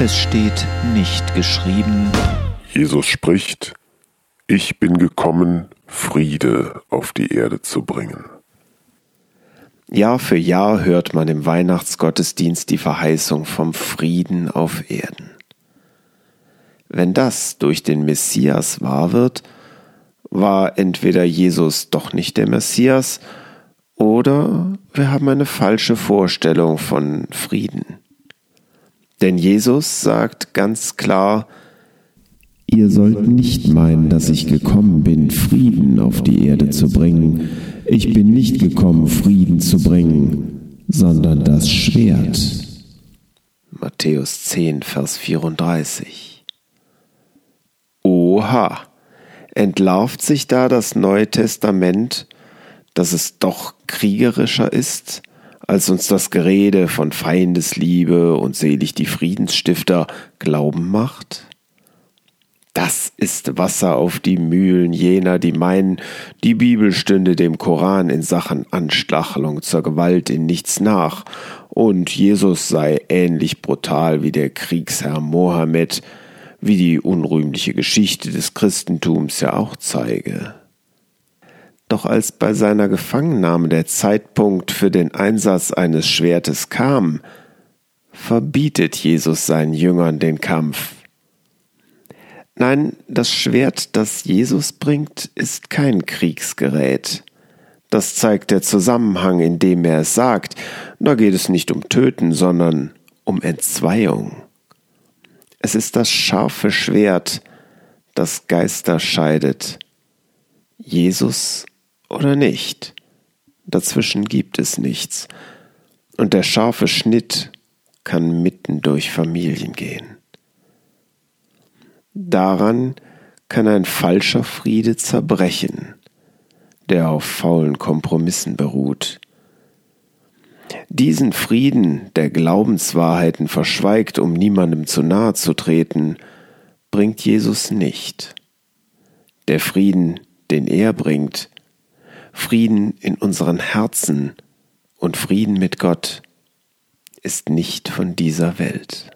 Es steht nicht geschrieben. Jesus spricht, ich bin gekommen, Friede auf die Erde zu bringen. Jahr für Jahr hört man im Weihnachtsgottesdienst die Verheißung vom Frieden auf Erden. Wenn das durch den Messias wahr wird, war entweder Jesus doch nicht der Messias, oder wir haben eine falsche Vorstellung von Frieden. Denn Jesus sagt ganz klar, Ihr sollt nicht meinen, dass ich gekommen bin, Frieden auf die Erde zu bringen. Ich bin nicht gekommen, Frieden zu bringen, sondern das Schwert. Matthäus 10, Vers 34. Oha, entlarvt sich da das Neue Testament, dass es doch kriegerischer ist, als uns das Gerede von Feindesliebe und selig die Friedensstifter glauben macht? Das ist Wasser auf die Mühlen jener, die meinen, die Bibel stünde dem Koran in Sachen Anstachelung zur Gewalt in nichts nach, und Jesus sei ähnlich brutal wie der Kriegsherr Mohammed, wie die unrühmliche Geschichte des Christentums ja auch zeige. Doch als bei seiner Gefangennahme der Zeitpunkt für den Einsatz eines Schwertes kam, verbietet Jesus seinen Jüngern den Kampf. Nein, das Schwert, das Jesus bringt, ist kein Kriegsgerät. Das zeigt der Zusammenhang, in dem er es sagt. Da geht es nicht um Töten, sondern um Entzweiung. Es ist das scharfe Schwert, das Geister scheidet. Jesus oder nicht. Dazwischen gibt es nichts. Und der scharfe Schnitt kann mitten durch Familien gehen. Daran kann ein falscher Friede zerbrechen, der auf faulen Kompromissen beruht. Diesen Frieden, der Glaubenswahrheiten verschweigt, um niemandem zu nahe zu treten, bringt Jesus nicht. Der Frieden, den er bringt, Frieden in unseren Herzen und Frieden mit Gott, ist nicht von dieser Welt.